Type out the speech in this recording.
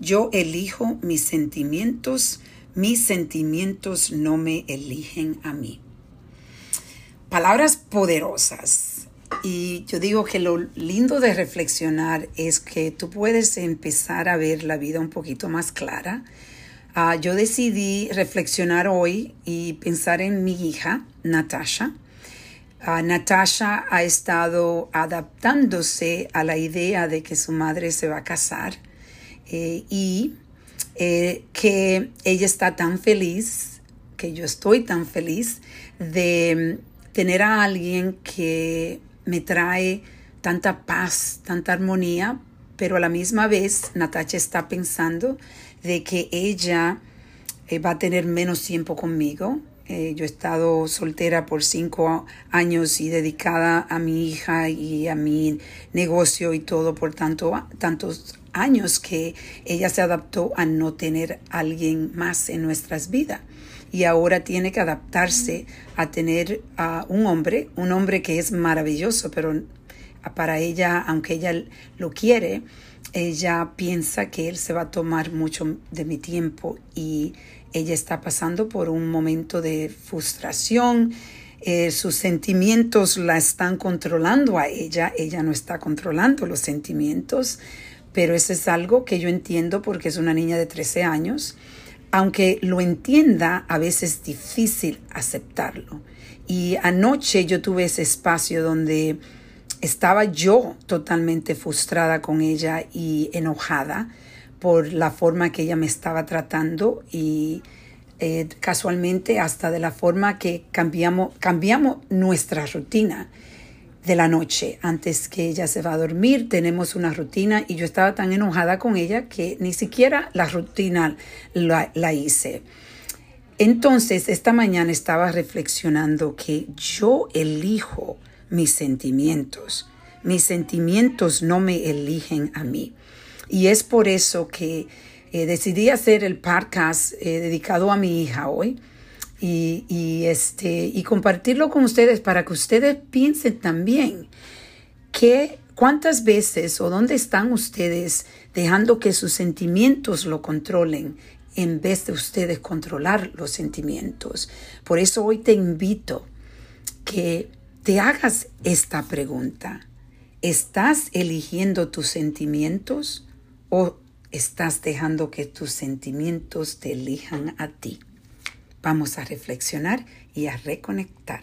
Yo elijo mis sentimientos, mis sentimientos no me eligen a mí. Palabras poderosas. Y yo digo que lo lindo de reflexionar es que tú puedes empezar a ver la vida un poquito más clara. Uh, yo decidí reflexionar hoy y pensar en mi hija, Natasha. Uh, Natasha ha estado adaptándose a la idea de que su madre se va a casar eh, y eh, que ella está tan feliz, que yo estoy tan feliz de mm, tener a alguien que me trae tanta paz, tanta armonía, pero a la misma vez Natacha está pensando de que ella eh, va a tener menos tiempo conmigo. Yo he estado soltera por cinco años y dedicada a mi hija y a mi negocio y todo por tanto, tantos años que ella se adaptó a no tener alguien más en nuestras vidas. Y ahora tiene que adaptarse a tener a un hombre, un hombre que es maravilloso, pero para ella, aunque ella lo quiere, ella piensa que él se va a tomar mucho de mi tiempo y ella está pasando por un momento de frustración. Eh, sus sentimientos la están controlando a ella, ella no está controlando los sentimientos pero eso es algo que yo entiendo porque es una niña de 13 años. Aunque lo entienda, a veces es difícil aceptarlo. Y anoche yo tuve ese espacio donde estaba yo totalmente frustrada con ella y enojada por la forma que ella me estaba tratando y eh, casualmente hasta de la forma que cambiamos, cambiamos nuestra rutina de la noche antes que ella se va a dormir. Tenemos una rutina y yo estaba tan enojada con ella que ni siquiera la rutina la, la hice. Entonces, esta mañana estaba reflexionando que yo elijo mis sentimientos. Mis sentimientos no me eligen a mí. Y es por eso que eh, decidí hacer el podcast eh, dedicado a mi hija hoy y, este, y compartirlo con ustedes para que ustedes piensen también que cuántas veces o dónde están ustedes dejando que sus sentimientos lo controlen en vez de ustedes controlar los sentimientos. Por eso hoy te invito que te hagas esta pregunta. ¿Estás eligiendo tus sentimientos o estás dejando que tus sentimientos te elijan a ti? Vamos a reflexionar y a reconectar.